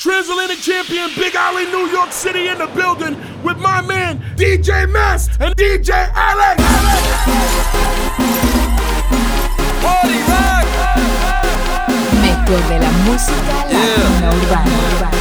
Transatlantic champion Big Alley, New York City in the building with my man DJ Mast and DJ Alex. Party rock. Mejor de la música latina urbana.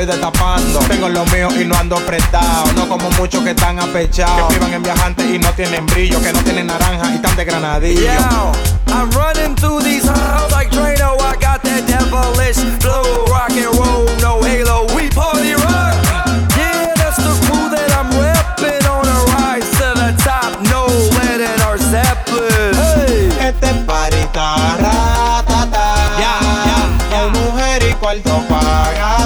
Estoy destapando. Tengo lo mío y no ando prestado. No como muchos que están apechados. Que vivan en viajantes y no tienen brillo. Que no tienen naranja y están de granadillo. I'm running through these halls like Drano. I got that devilish flow, rock and roll, no halo. We party rock. Yeah, that's the crew that I'm repping on a rise to the top. No lead in our Zeppelin. Hey. Este party taratata Hay mujer y cuarto pagata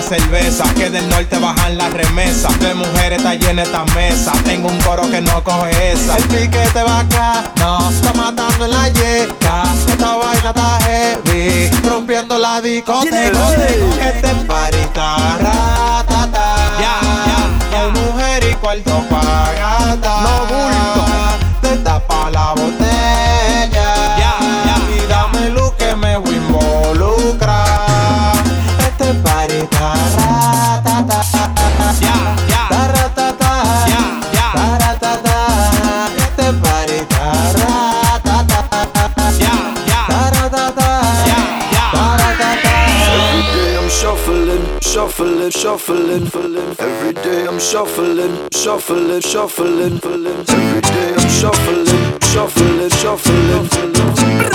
La cerveza Que del norte bajan las remesas De mujeres está llena esta mesa Tengo un coro que no coge esa. El piquete va acá No, está matando en la yeca Esta vaina está heavy Rompiendo la discoteca. Este está ratata Hay mujer y cuarto pagata No bulto. Te tapa la botella shuffling, shuffling. Every day I'm shuffling, shuffling, shuffling. Every day I'm shuffling, shuffling, shuffling.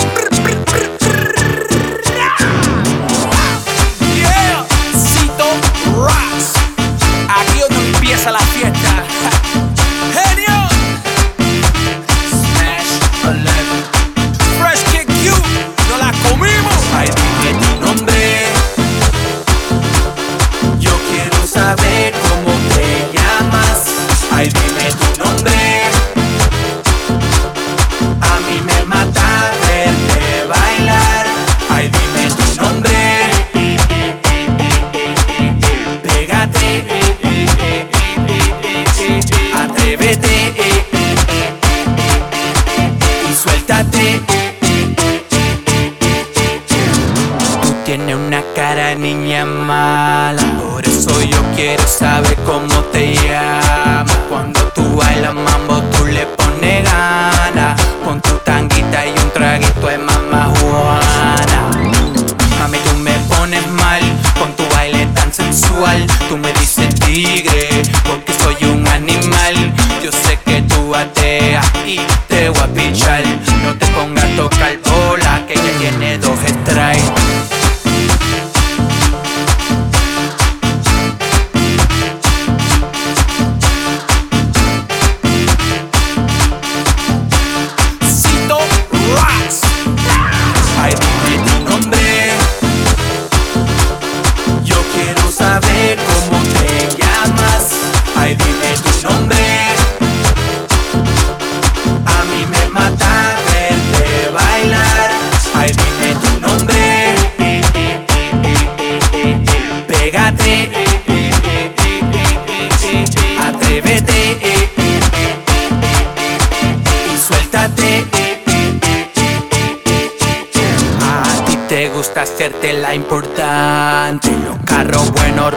hacerte la importante. Los carros buenos,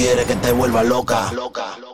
quiere que te vuelva loca. loca.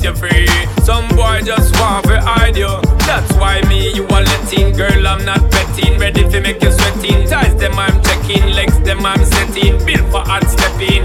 set you free. Some boy just want to hide you. That's why me, you are letting. Girl, I'm not betting. Ready to make you sweating. Ties them, I'm checking. Legs them, I'm setting. Built for hard stepping.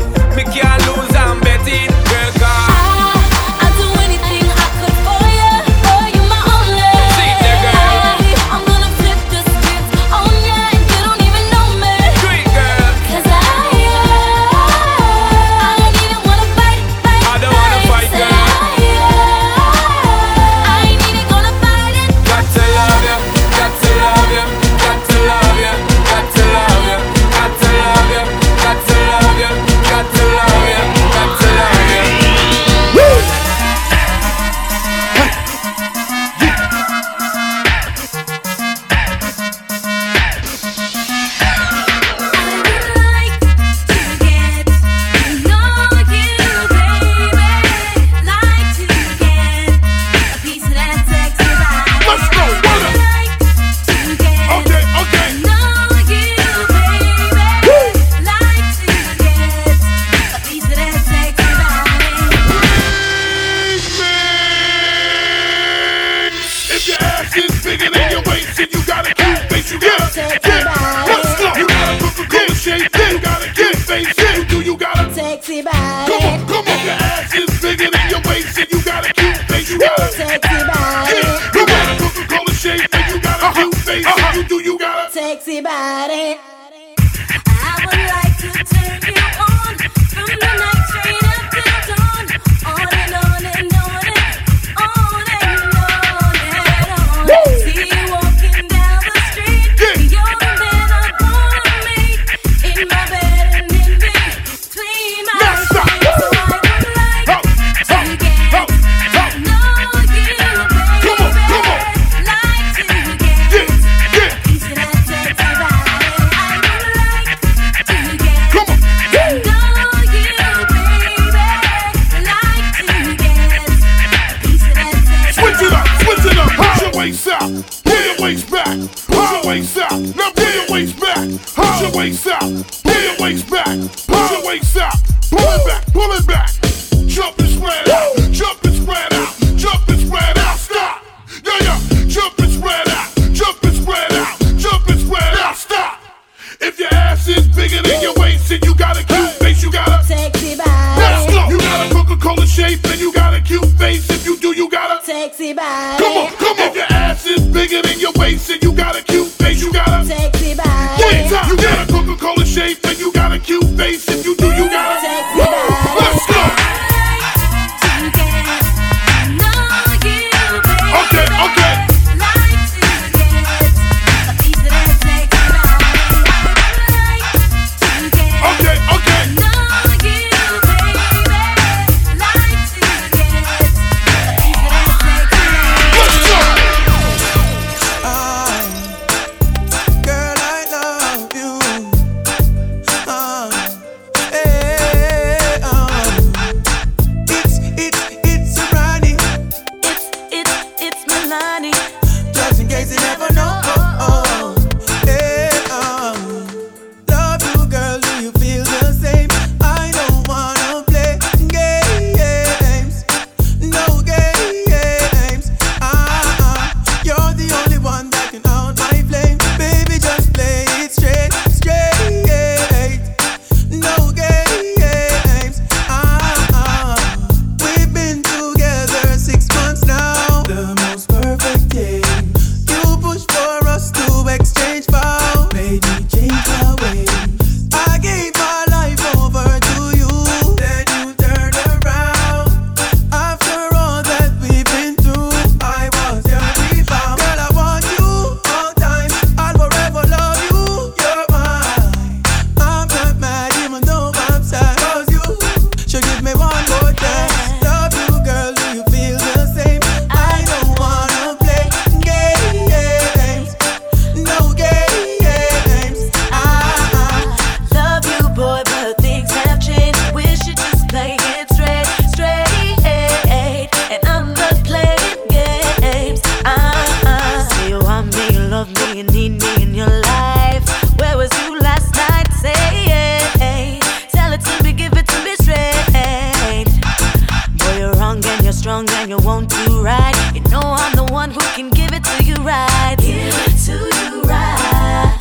you're strong and you won't do right. You know I'm the one who can give it to you right. Give it to you right.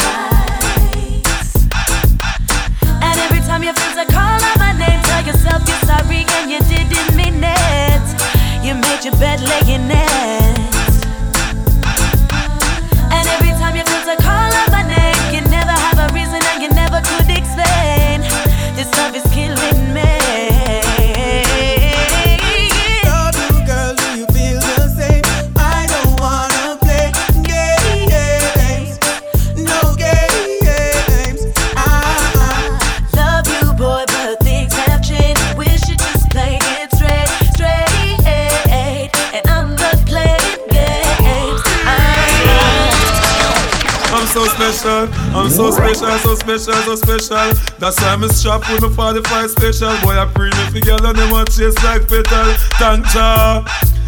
And every time your friends are calling my name, tell yourself you're sorry and you didn't mean it. You made your bed laying in it. Special, I'm so special, so special, so special. That's why I'm strapped with my 45 special. Boy, I pre me girl and them want chase like petal. Thank ya.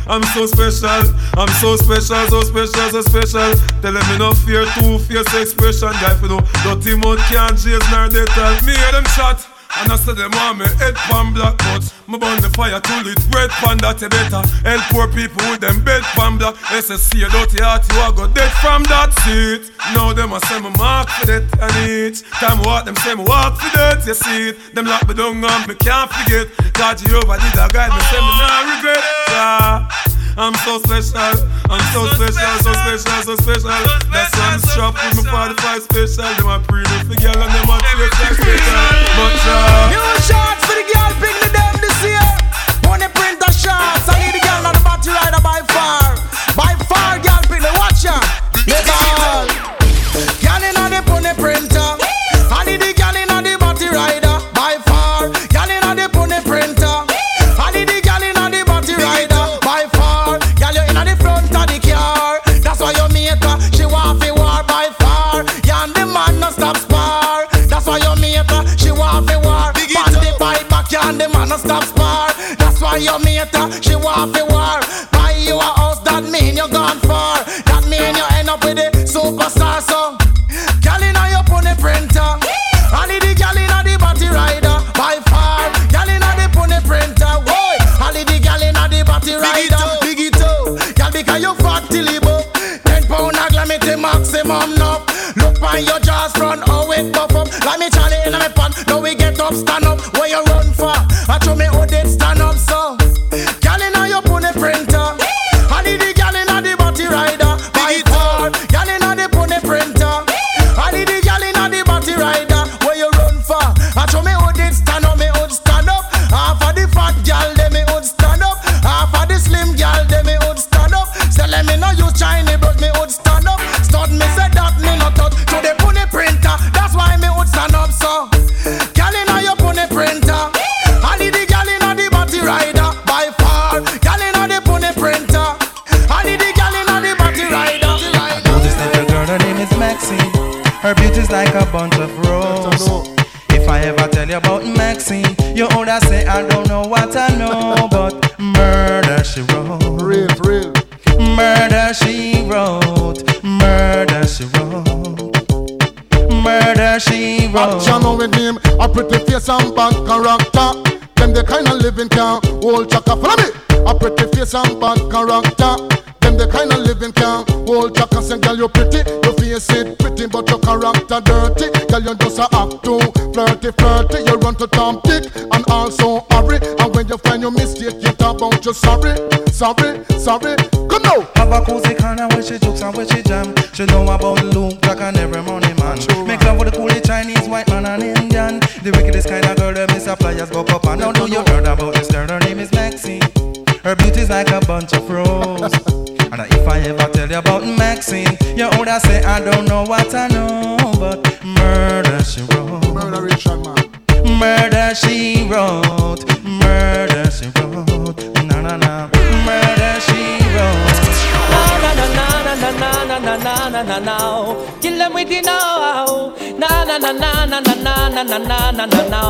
I'm so special, I'm so special, so special, so special. Tell them me no fear, two fierce expression. Guy, for no dirty mouth can't chase nor they tell me hear them shot. And I say them want me head pan black but Me burn the fire till it red pan that you better Help poor people with them bed pan black. SSC a dirty heart you a go dead from that seat. Now them a say me mark for that and each Time walk them say me walk for that you see it. Them lock me down and me can't forget. God Jehovah did a guide me say me nah regret. Yeah. I'm so special, I'm so special, so special, so special. That's why I'm strapped with my 45 special. Them a pre me for girl and them a chase like special. But uh, New shots for the girl, pick me them this year. Money printer shots, I need the girl on the battery rider by far. Why you make her. She want fi war. Buy you a house, that mean you gone far. That mean you end up with the superstar. So, girl in on your pony printer. I the girl in on the battery rider by far. Girl in on the pony printer. Whoa, I the girl in on the battery rider. Big it up, girl because you fat till you buff. Ten pound a glamity maximum enough. Look on your jaws front, oh, how it buff up. Like me Charlie in my pan. Now we get up, stand up. Where you run for? I show me Her beauty's like a bunch of roses. If I ever tell you about Maxine, you older say I don't know what I know, but murder she wrote. Real, real. Murder she wrote. Murder she wrote. Murder she wrote. Action with him, a pretty face and bad character. Them the kind of living can hold chaka. Follow me. A pretty face and bad Girl, you just a act too flirty, flirty. You run to Tom Dick and also hurry. And when you find your mistake, you talk about you sorry, sorry, sorry. Come now. Have a cozy corner where she jokes and where she jam. She know about na na na na na.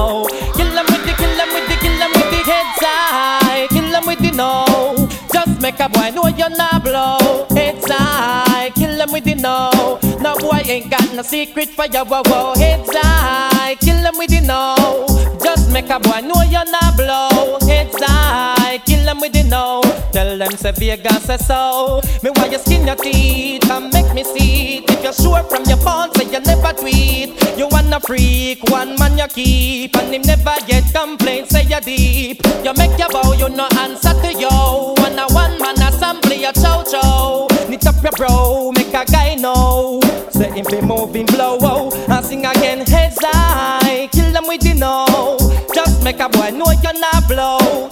Kill them with the, kill them with the, kill them with the heads high. Kill them with the no. Just make a boy know you're not blow. Heads high. Kill them with the no. No boy ain't got no secret for your wow wow. Heads high. Kill them with the no. Just make a boy know you're not blow. Heads high. Kill them with the no. Tell them say Vegas say so. Me why you skin your teeth and make me see it. If you're sure from your phone, say you never tweet. You wanna freak, one man you keep, and him never get complaints. Say you deep. You make your bow, you no answer to yo. One a one man a and play a chow chow. Knit up your bro, make a guy know. Say him be moving blow, oh, and sing again heads high. Kill them with the know. Just make a boy know you're not blow.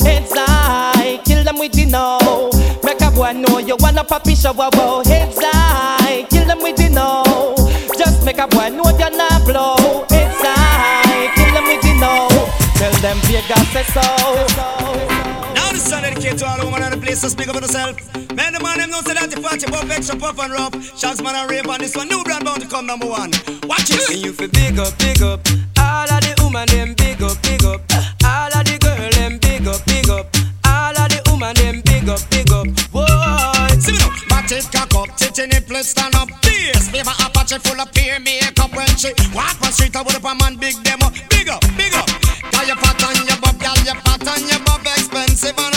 Know. Make a boy know you wanna poppy show, wow, wow. Heads high, kill them with the know. Just make a boy know you're not blow. Heads high, kill them with the know. Tell them Vegas say so. Now this song dedicated to all the women in the place, so speak up for yourself. Man, the man them know say that you party pop extra puff and rough. Chance man and rave on this one, new brand bound to come number one. Watch it. And you feel big up, big up. All of the woman them big up, big up. Up, big up. Whoa. See me now, it cock up, tit in it, please stand up. Bass, favor Apache full of peer makeup when she walk on street, I would up a man big demo. Big up, big up. Got your fat on your bob, gal, your fat on your bob, expensive and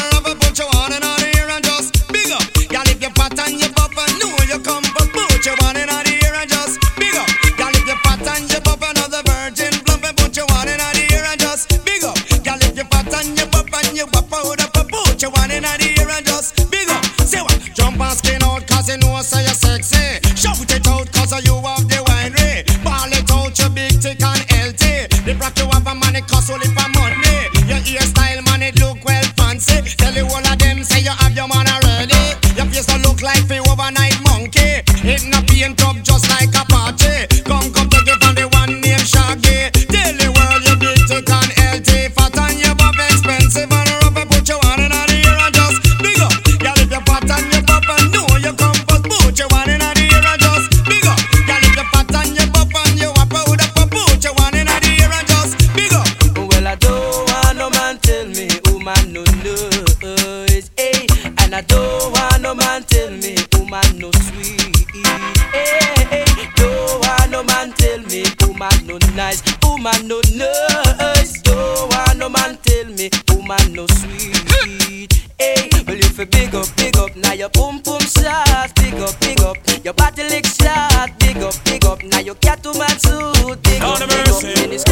hey. Well, you feel big up, big up, now your boom boom shot, big up, big up, your body lick shot, big up, big up, now your cat to man suit, big up, big up, and it's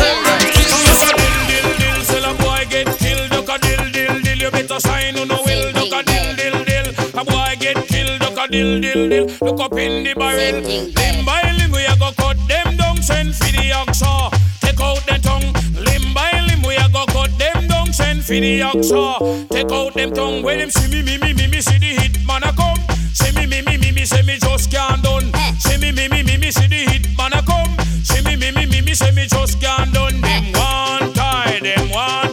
Till a boy get killed, duck a dill dill dill. You better sign on no will, duck a dill dill dill. A boy get killed, duck a dill dill dill. Look up in the barrel, limb by limb we a go cut them down. Send for the oxa, ah. For the oxa, take out them tongue. When them see me, me, me, me, me, see the hit man a come. See me, me, me, me, me, say me just can't done. See me, me, me, me, me, see the hit man a come. See me, me, me, me, me, say me just can't done. Them one tie, them one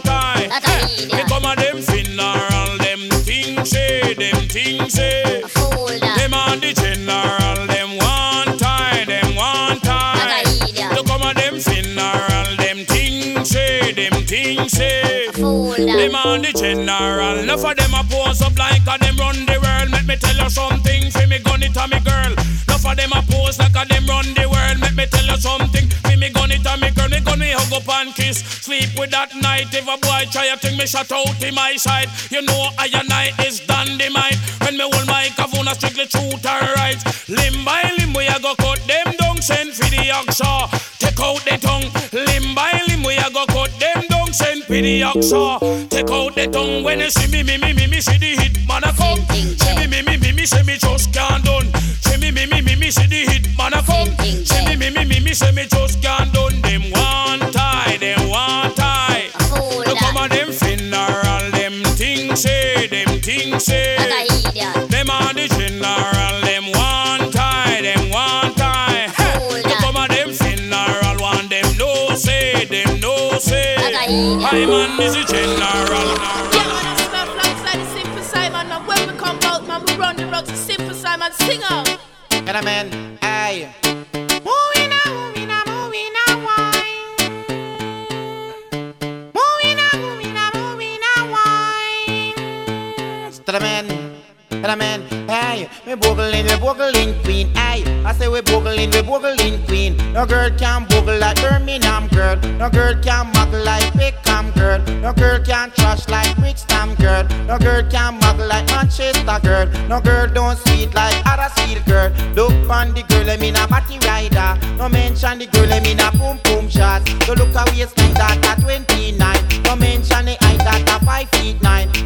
on the general, enough of them a pose up like a them run the world. Let me tell you something, fi me gun it a me girl. Enough of them a pose like a them run the world. Let me tell you something, fi me gun it a me girl. Me gun me hug up and kiss, sleep with that night. If a boy try a thing, me shut out in my side. You know I and I is dynamite. When me hold my kavuna strictly truth and rights. Limb by limb we a go cut them down. Send for the oxa, take out the tongue. For the oxa, take out the tongue. When you see me, me, me, me, me, see the hit man a come. See me, me, me, me, me, say me just can't done. See me, me, me, me, me, see the hit man a come. See me, me, me, me, me, say me just can't done. Them one say. I man is the general. Simple Simon, and when we come out, man, we run the road to Simple Simon, sing out. Get a man, aye. To the man, to the man, hey, we we boogling queen, hey. I say we boogling, we boogling queen. No girl can boogle like Birmingham girl. No girl can muggle like Peckham girl. No girl can trash like Brixton girl. No girl can muggle like Manchester girl. No girl don't sweet like Huddersfield girl. Look on the girl, I mean a body rider. No mention the girl, I mean a boom boom shot. So look a waistline that at 29. No mention the height that a 5 feet 9.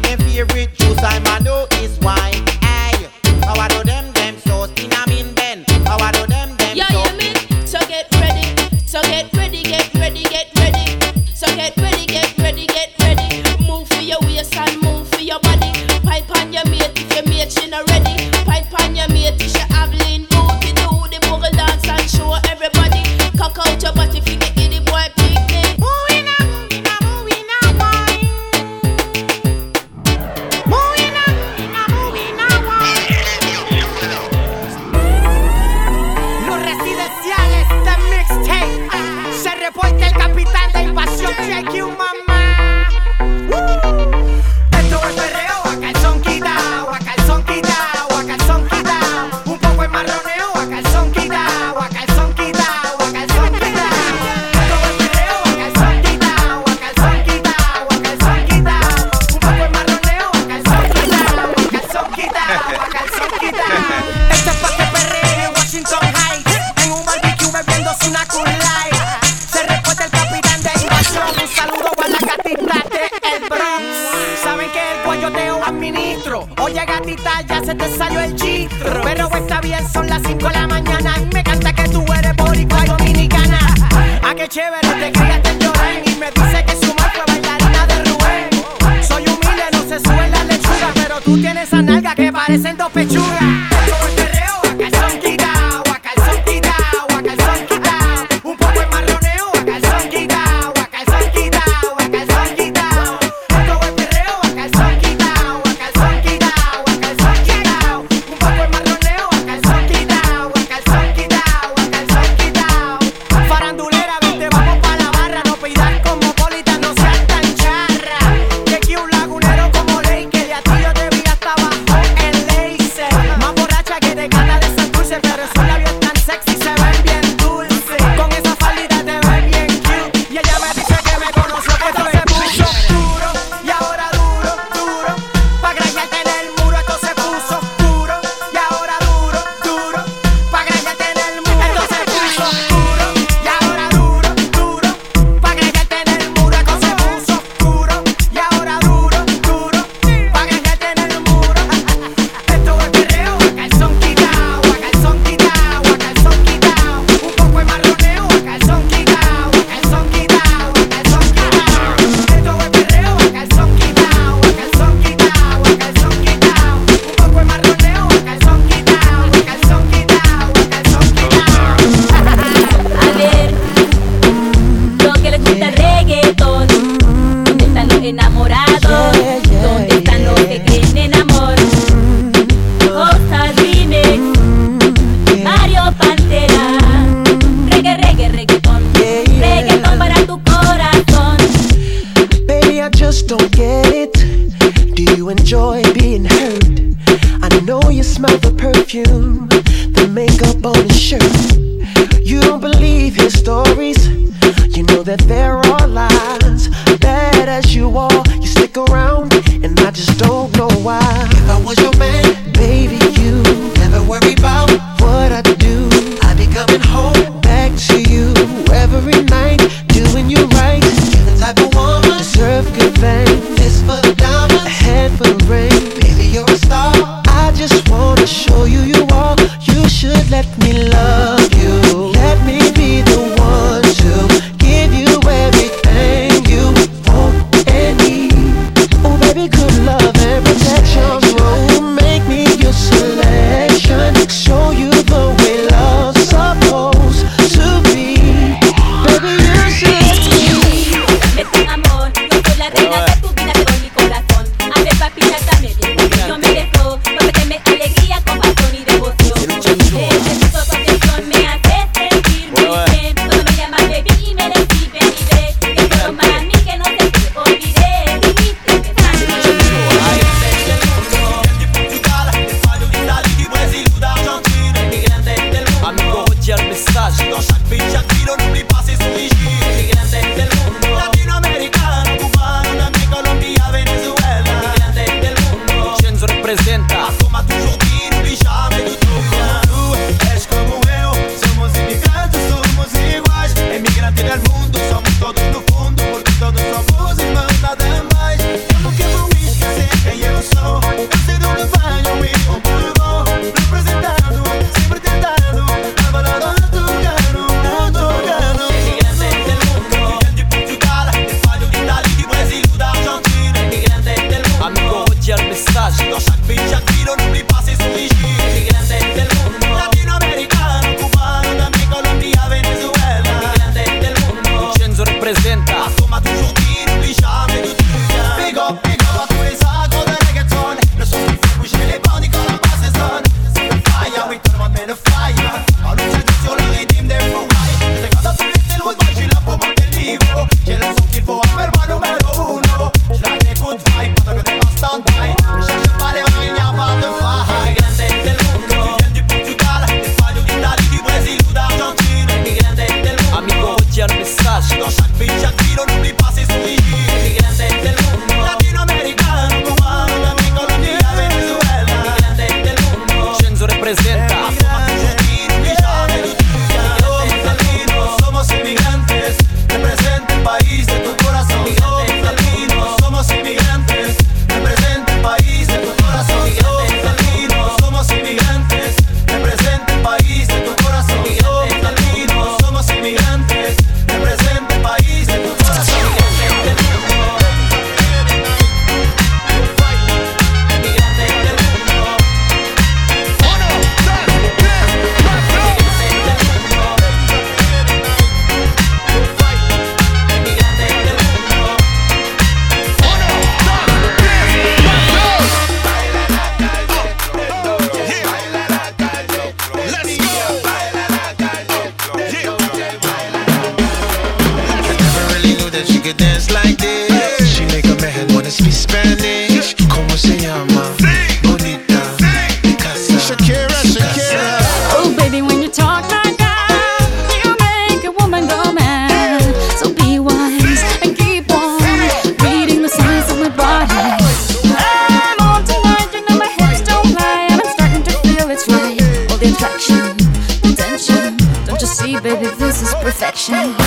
Perfection.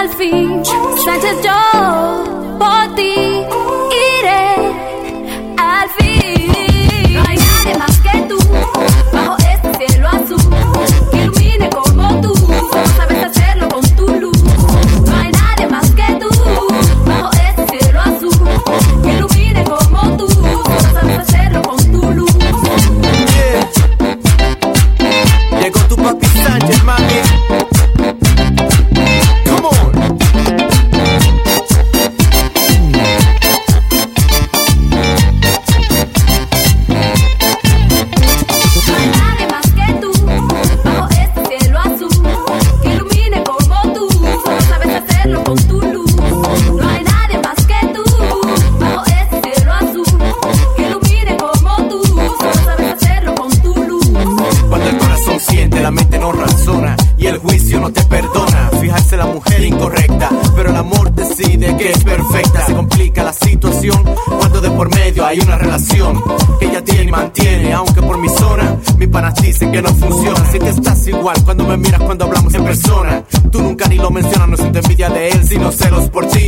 al fin, Sánchez yo por ti. cuando me miras cuando hablamos en persona. Tú nunca ni lo mencionas, no siento envidia de él, sino celos por ti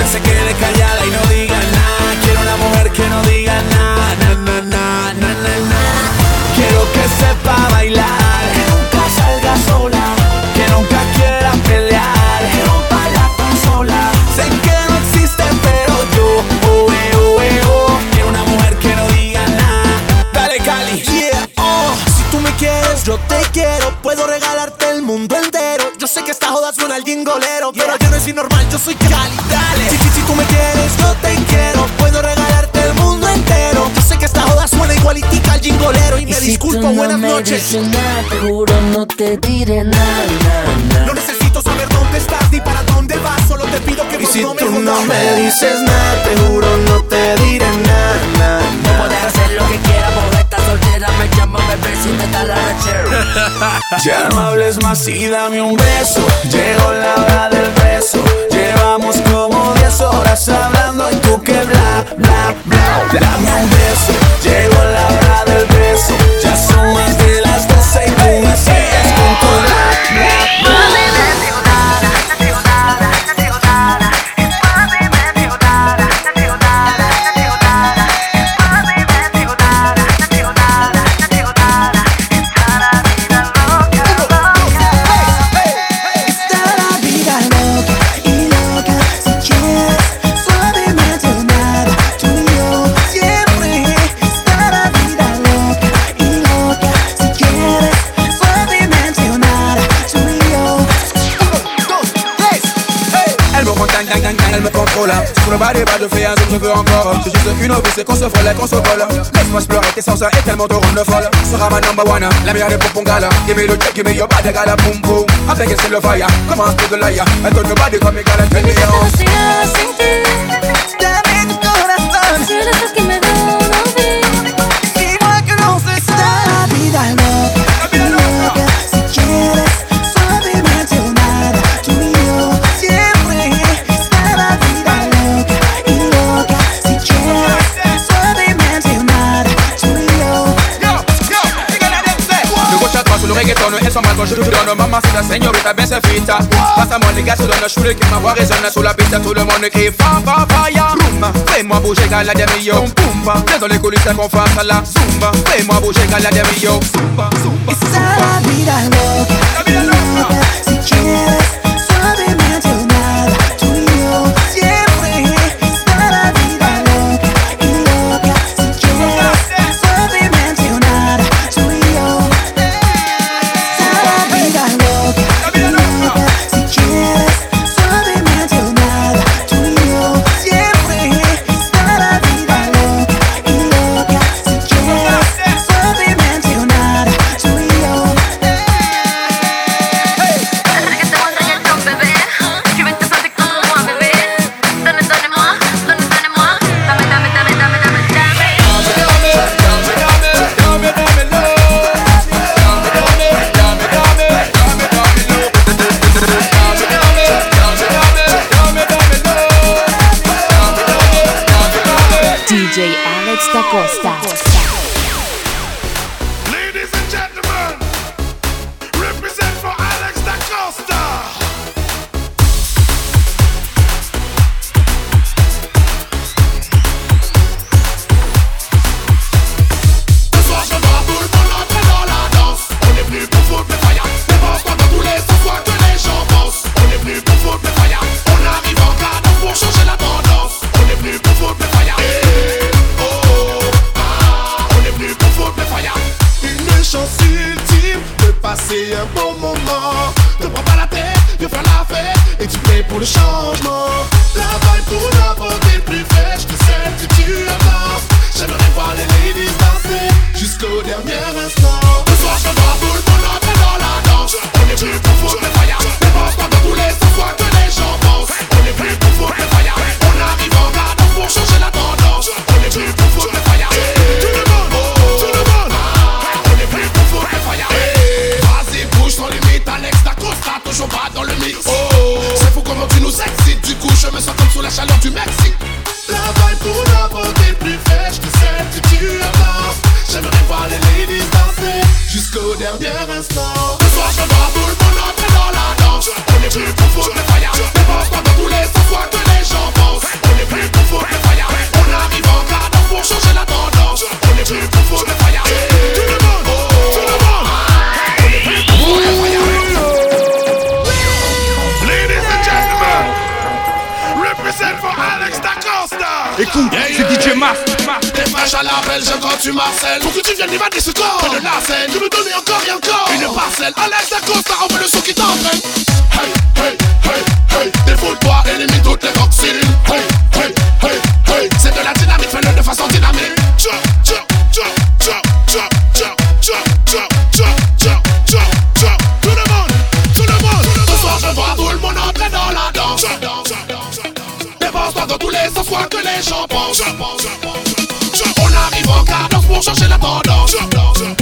tome, se quede callada y no diga nada. Quiero una mujer que no diga nada, na, na, na, na, na. Quiero que sepa bailar, que nunca salga sola, que nunca quiera pelear, que rompa la consola. Sé que no existe, pero yo, oh, eh, oh, eh. Quiero una mujer que no diga nada. Dale, Cali. Yeah, oh, si tú me quieres, yo te quiero. Puedo regalarte el mundo entero. Yo sé que esta joda suena al jingolero, pero soy normal, yo soy Cali. Dale. Si, si, si tú me quieres, yo te quiero. Puedo regalarte el mundo entero. Yo sé que esta joda suena igualitica al jingolero. Y, me si disculpo, no buenas me noches. dices nada, te juro, no te diré nada, nada. No necesito saber dónde estás ni para dónde vas. Solo te pido que Y por si no me tú no me dices nada, te juro no te diré nada, nada. No puedes hacer lo que quieras, porque soltera, me llama bebé si te da la rechera. Ya no hables más y dame un beso. Llegó la hora del beso. Llevamos como 10 horas hablando y tú que bla, bla, bla. Dame un beso. Llegó la hora del beso. Je fais un zoom, je veux encore. C'est juste une envie, c'est qu'on se frôle et qu'on se colle Laisse-moi pleurer, tes sens est tellement te rendre folle Sera ma number one, la meilleure des pompons gala. Give me the check, give me your body, gala, boom, boom I think it's still a fire, come on, spit the liar I told nobody come me, gala, tell me on Dame tu corazón Si eres el que me da quand je te donne Maman c'est la señorita, bien c'est vita Passe à moi les gars, je donne, le qui ma voix résonne Sous la piste, tout le monde crie fa fa fa ya. Fais-moi bouger, gala demi yo. Boum, viens dans les coulisses qu'on fasse à la Zumba. Fais-moi bouger, gala yo. Zumba, zumba, la vida loca Si quieres Marcel, je quand tu Marcel Pour que tu viennes évader ce corps de la scène, tu me donnais encore et encore Une parcelle, à l'aise d'un constat, on fait le son qui t'entraîne Hey, hey, hey, hey, défoule-toi, élimine toutes les toxines Hey, hey, hey, hey, c'est de la dynamite, fais-le de façon dynamique Chop, chop, chop, chop, chop, Tout le monde, tout le monde, tout le monde tout dans toi dans tous les sens, que les gens pensent vamos a hacerla todos.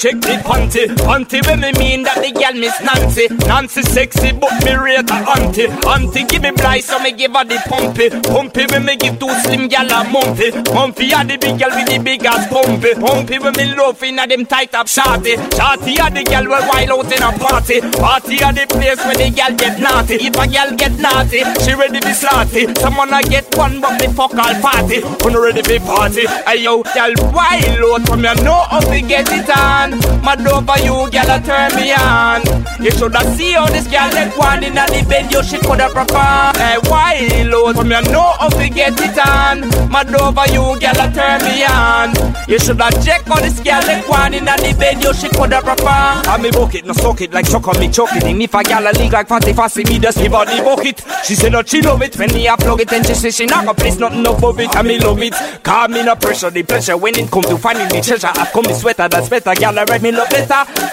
Trip fi go panty Panty when me mean that the gal miss Nancy. Nancy sexy but me rate her auntie. Auntie give me blind so me give her the pumpy. Pumpy when me give two slim gal a mumpy. Mumpy a the big gal with the big ass pumpy. Pumpy when me love inna them tight up shorty. Shorty a the gal we wild out in a party. Party a the place where the gal get naughty. If a gal get naughty, she ready be slaughty Someone a get one but me fuck all party. Who ready be party? Hey yo, gal wild out from you know how to get it on. Mad over you, girl, a turn me on. You shoulda see how this girl let one in the bed, yo, she coulda perform. Hey, why load from you know how to get it on. Mad over you, girl, a turn me on. You shoulda check how this girl let one in the bed, yo, she coulda perform. I ah, me book it, no suck it like suck on me choke it. If a girl a leak like fancy fancy, me just give her the bucket. She said that she love it when me a plug it, and she say she not gonna place nothing above it. I me love it. Call me no pressure, the pressure when it come to finding the treasure. I come me sweater, that's better. Girl, I write me love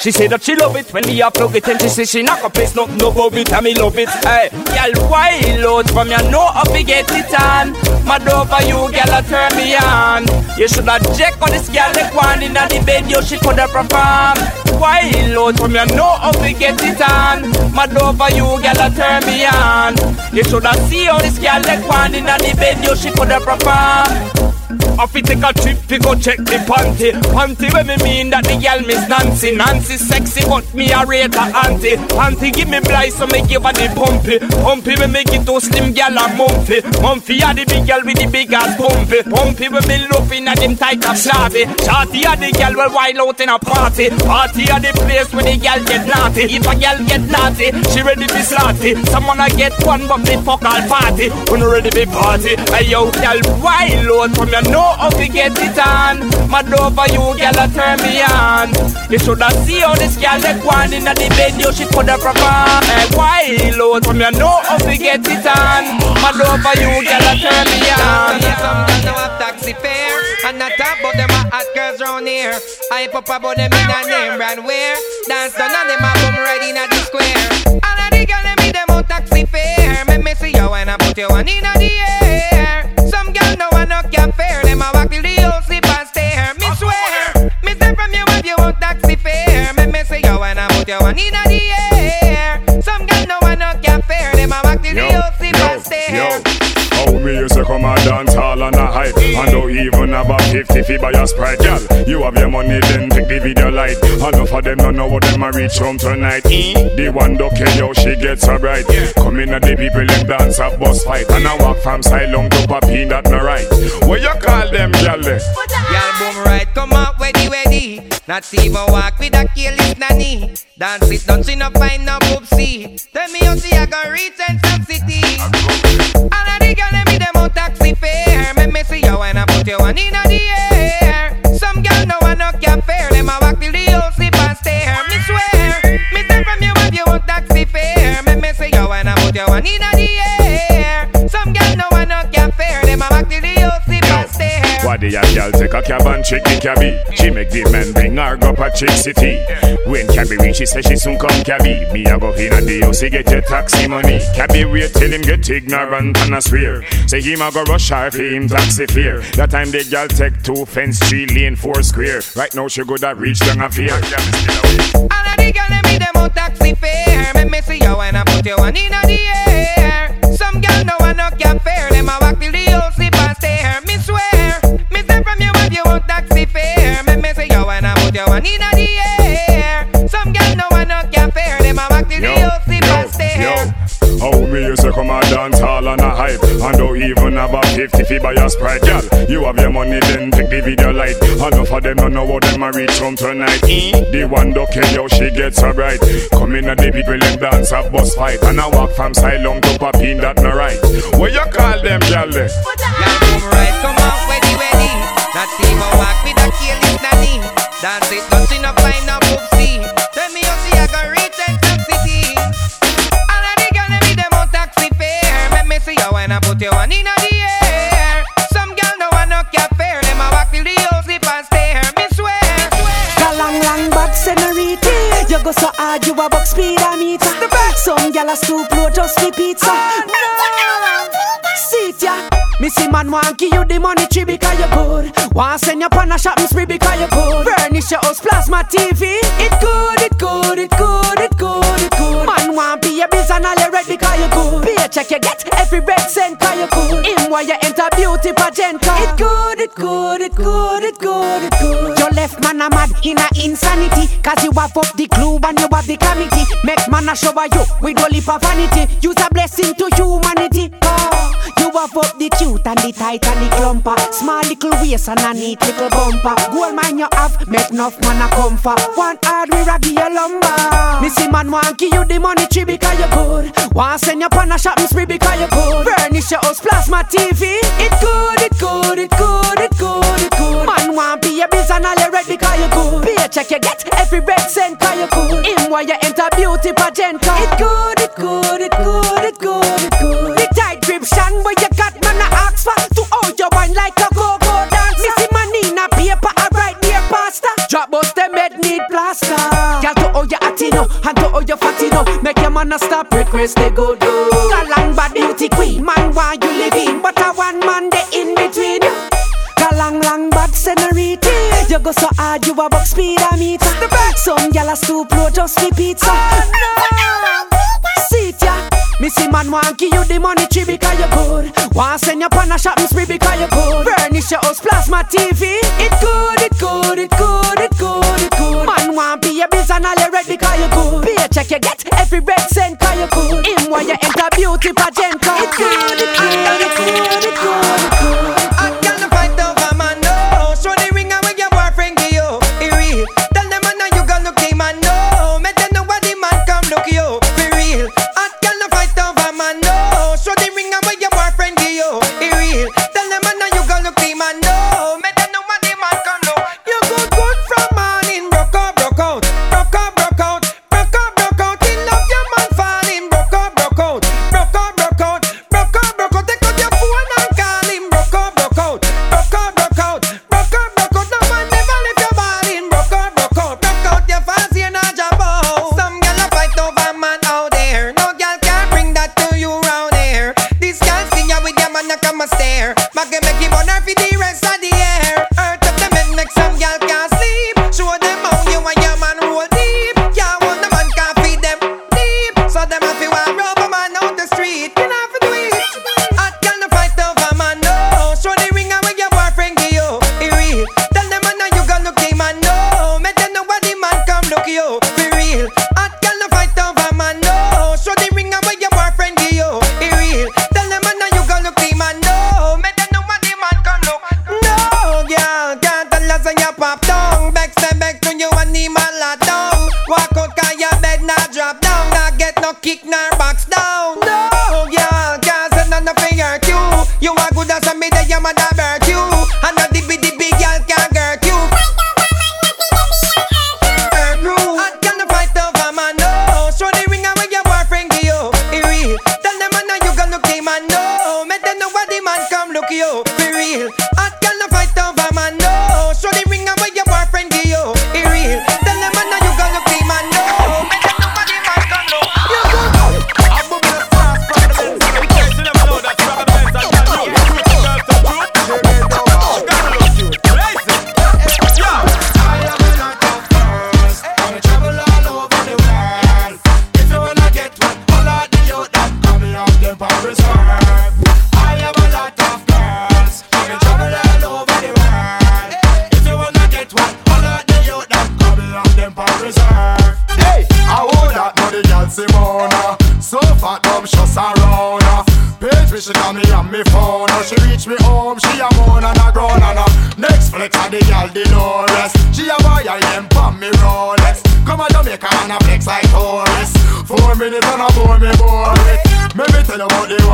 She said that she love it when me a plug it, and she say she not gonna place nothing above it. I me love it. Hey, girl, why load from you know how to get it on? Mad over you, girl, I turn me on. You shoulda check on this girl like one in the bed, yo, she coulda perform. Why load from you know how to get it on? Mad over you, girl, I turn me on. You shoulda see how this girl like one in the bed, yo, she coulda perform. I fi take a trip fi go check the panty. Panty when me mean that the gal miss Nancy. Nancy sexy but me a rate her auntie. Auntie give me blind so me give her the pumpy. Pumpy when me give to slim gal a mumpy. Mumpy a the big gal with the big ass pumpy. Pumpy when me love in a them tight up shorty Shorty a the gal well wild out in a party. Party a the place where the gal get naughty. If a gal get naughty, she ready be slaughty Someone a get one but me fuck all party. When ready be party? Hey yo, gal wild out from you know how to get it on. Mad over you, girl, a turn me on. You shoulda see how this girl that one in the bed, yo, she coulda perform. Hey, eh, why load from you know how to get it on. Mad over you, girl, a turn me on. Some girls know have taxi fare And not talk about them hot girls round here I pop about them in a name brand wear Dance done and them a boom right in the square All of the girls them in them out taxi fare Me me see you when I put you one in the air put you one in the air Some girls know I no can fare Them a walk till the whole sleep and stare How me used to come and dance hall on a hype And don't even have a 50 fee by your sprite Girl, you have your money then take the video light. Enough of them don't know what them a reach home tonight. The one don't care how she gets so bright Come in at the people them dance a bus fight. And I walk from silent to papi that no right. What you call them girl? There? Y'all right, come out, ready, ready. Not even walk with a careless nanny. Dance it, don't see no find no boopsy. Tell me how see I go reach and some city. All of the girl let me them on taxi fare. Me me see you when I put you one in the air. Some girl know I no can fare. Them a walk till the whole sleep and stare. Me swear, me say from you if you want taxi fare. Me me see you when I put you one in the air. Why the young girl take a cab and check the cabby? She make the man bring her go pa Chick City. When cabby reach, she say she soon come cabby. Me a go in a the house, he get your taxi money. Cabby wait till him get ignorant and a swear. Say him a go rush her for him taxi fare. That time the girl take two fence, three lane, four square. Right now she good at reach down a fear. All of the girl let me them on taxi fare. Me me see you when I put you one in the air. Some girl know I no can fare. Them a walk till the whole you if you want taxi fare. Me me see you I put you one in the air. Some girl know I no can fare. Them a walk the and stare. Yo, how me used to come and dance hall on a hype And don't even have a 50 fee by your sprite, girl You have your money then take the video light Enough of them don't know what them a reach home tonight The one don't care how she gets so bright Come in and the people them dance a bus fight And I walk from silent to papi that no right What you call them, girl? there? Y'all boom right, come out, ready, ready. Even walk with a careless nanny. Dance it, don't see no find no boopsy. Tell me how see I go reach and city. All of the girl let me them on taxi fare. Let me see you when I put you one in the air. Some girl know I no can fare. Them a walk till the whole sleep and stare. Me swear. Long, long back senorita You go so hard, you a buck speed a meter Some gyal a stoop low just for pizza oh, No, Missy man want give you the money tree because you good. Want send you on a shopping spree because you good. Furnish your house, plasma TV. It good, it good, it good, it good, it good. Man want be a biz and all you ready because you good. Be a check you get every red cent because you good. Him while you enter beauty pageant. It good, it good, it good, it good, it good. Your left man a mad in a insanity. Cause you have up the clue and you have the committee. Make man a show you with heap of vanity. Use a blessing to humanity. Oh, have up the cute and the tight and the clumper. Small little waist and a neat little bumper. Gold man you have, make enough man a comfort. One hard we raggy a lumber. Missy man want give you the money tree because you good. Want send you on a shopping spree because you good. Furnish your house, plasma TV. It good, it good, it good, it good, it good. Man want be a biz and all you ready because you good. Be a check you get every red cent because you good. Him while you enter beauty pageant. It good, it good, it good, to all and to all your fatino. Make your man a stop request they go do. Galang bad beauty queen, man want you live in, but I one man they in between. Galang lang bad senorita. You go so hard, you a box speed a meter. Some gyal a stoop low just for pizza. Sit ya. Missy man want give you the money tree because you good. Want send you on a shopping spree because you good. Furnish your house, plasma TV. It good, get every red cent because you good. Him while you enter beauty pageant. 'cause It good,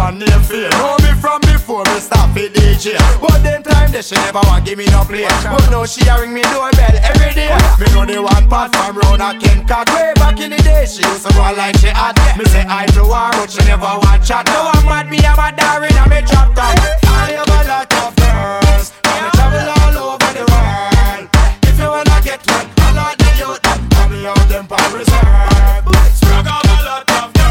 one named Faye Know me from before me start fit DJ But them time that she never want give me no play. But now she a ring me doorbell every day. Me know the one part from round a Ken Cock Way back in the day. She used to go like she hot Me say I to her but she never want chat. Now I'm mad me have a darling and me drop top. I have a lot of girls I travel all over the world. If you wanna get one, all of the youth Come me out them Sprung up a lot of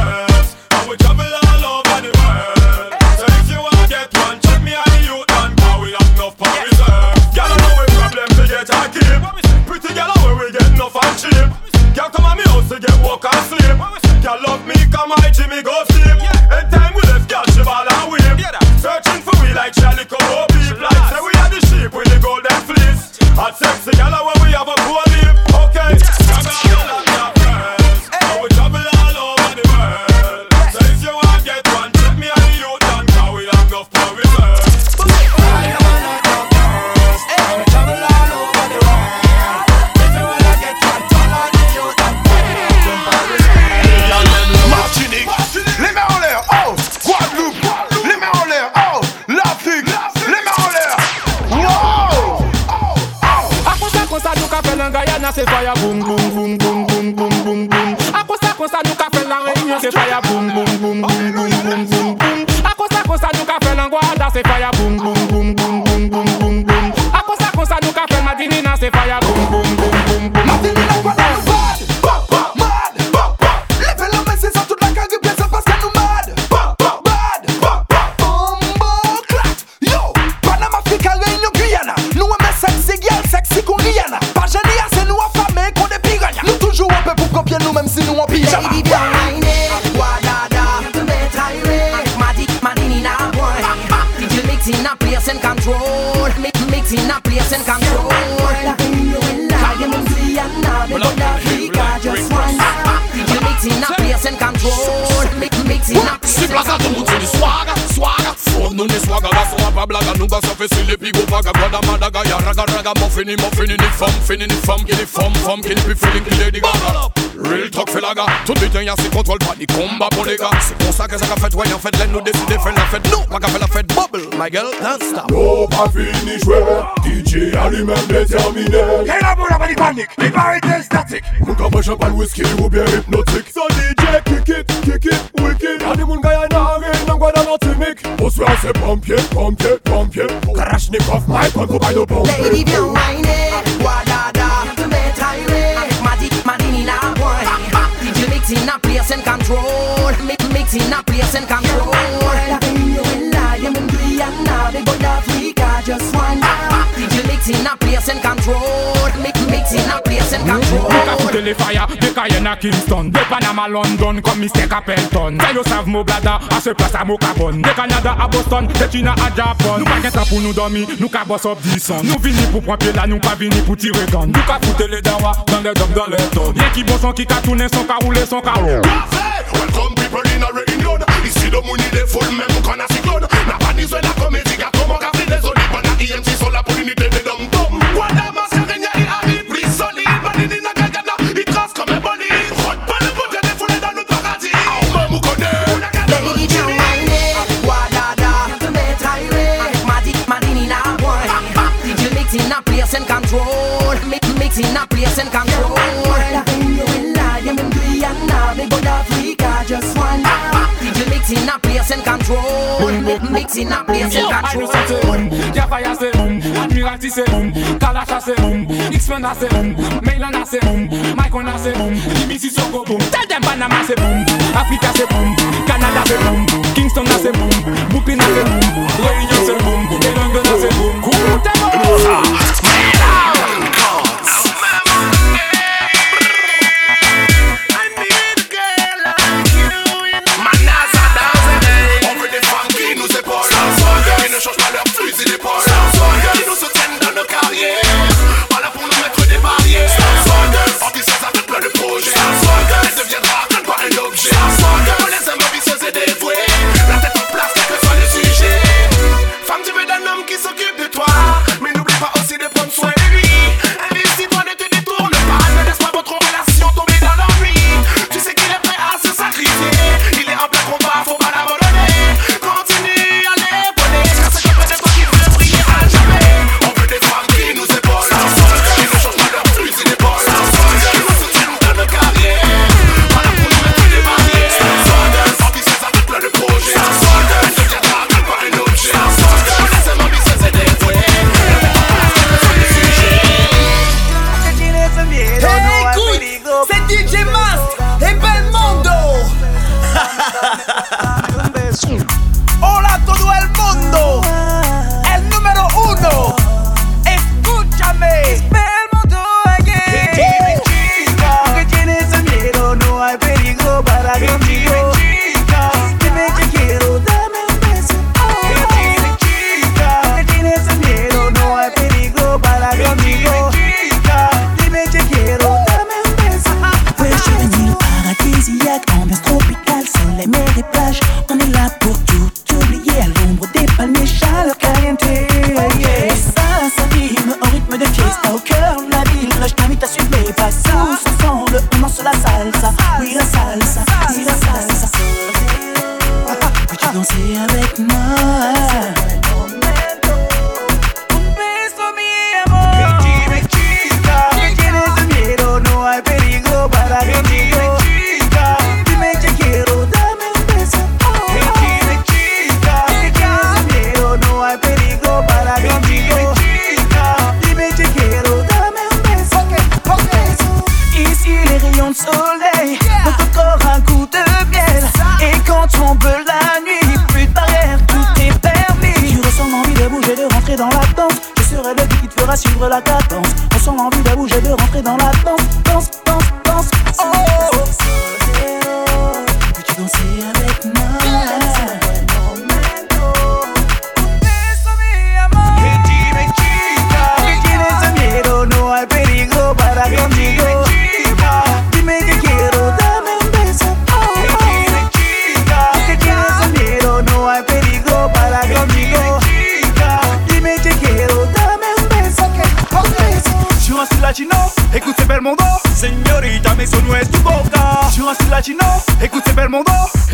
pretty girl, where we get enough and cheap. Girl come on me house to get walk and sleep. Girl love me, come my Jimmy go sleep. Anytime we left, girl she ball and whip. Searching for we like Charlie beep. Like say we are the sheep with the golden fleece. Hot sexy girl, where we have a Guyana se fire boom boom boom boom boom boom boom boom. Akosa kosa nou ka fe lan Réunion se fire boom boom boom boom boom boom boom boom. Akosa kosa nou ka fe lan Guada se fire boom boom boom boom boom boom boom boom. Akosa kosa nou ka fe Madinina se fire boom boom no pizza. Baby, behind it, wa-da-da, to bed irate. Magic man in a boy. Little mix in a place and control. Mix, mix in a place and control. Si plas a tou mouti di swaga, swaga Fok nou ni swaga, gaso a pa blaga Nou gaso fe sile pi go paga Gwada madaga, ya raga raga Mofini, mofini, ni fom, fini, ni fom Kini fom, fom, kini pi feeling, kile di gaga Real talk fait la gars Tout le y'a si contrôle pas ni combat pour les gars. C'est pour ça que ça qu'a fait ouais en fait L'aide nous décider faire la fête. Nous, pas qu'a fait la fête Bubble, my girl, don't stop. Oh, pas fini jouer. DJ a lui-même déterminé. Et la boule a pas de panique, il paraît statique. Mon gars, moi pas le whisky ou bien hypnotique. So DJ, kick it, kick it, wicked Y'a des moun gars y'a rien dans quoi dans l'antimique Au soir c'est pompier, pompier, pompier. Karachnikov, Mike, on combine nos pompiers Lady bien whiné, Mixing a place and control. Mixing a place and control. La Venezuela, Yemen, Guyana, big old Mixing a place and control. It's in a place and control Till the fire, de Cayenne à Kingston. De Panama, London, comme Mistake à Pelton Tell yourself mo blada, à ce place à Mokabon. De Canada à Boston, de China à Japon. Nous pas qu'un temps pour nous dormir, nous qu'à boss up 10 Nous vini pour prendre pied là, nous pas vini pour tirer gun Nous qu'à foutre les dawa, dans les dom, dans les tonnes Y'a qui bon son, qui qu'à tourner son, qu'à rouler son, qu'à rouler Welcome people in a reunion Ici de mouni des full, même qu'on a cyclone. N'a pas la comédie it's in a place and control. La la, you mean Guyana, me go to Africa, just one. People in a place and control. Mix in a place and control. Jafaya say boom, Admiralty say boom, Kalasha say boom, X-Men say boom, Mailana say boom, Mycona say boom, BBC Soko boom. Tell them Panama say boom, Africa say boom, Canada say boom, Kingston say boom, Brooklyn say boom, Ray say boom, London say boom. Cool, tell.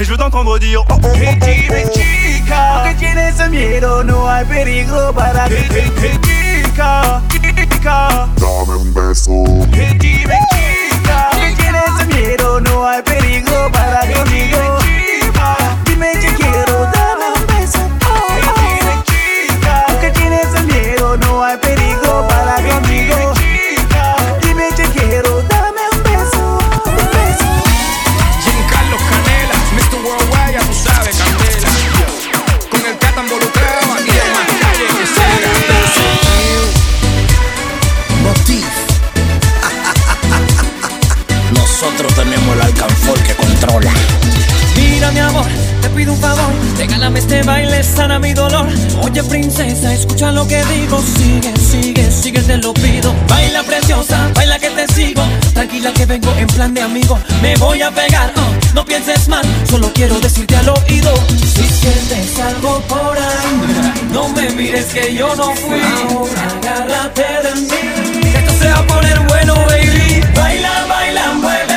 je veux t'entendre dire oh oh. oh, oh, oh chica, aunque tienes miedo, no hay peligro para chica, chica, dame un beso. Miedo, no hay peligro para. Este baile, sana mi dolor. Oye, princesa, escucha lo que digo. Sigue, sigue, sigue, te lo pido. Baila preciosa, baila que te sigo. Tranquila que vengo en plan de amigo. Me voy a pegar, uh, no pienses mal. Solo quiero decirte al oído. Si sientes algo por ahí, no me mires que yo no fui. Ahora agárrate de mí. Esto se va a poner bueno, baby. Baila, baila, baila.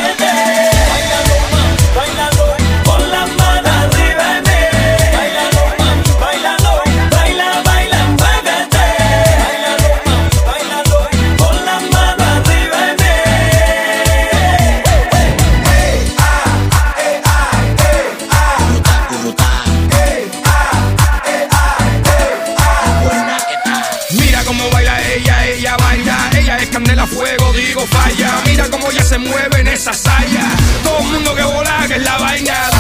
ya se mueve en esa saya. Todo el mundo que bola, que es la vaina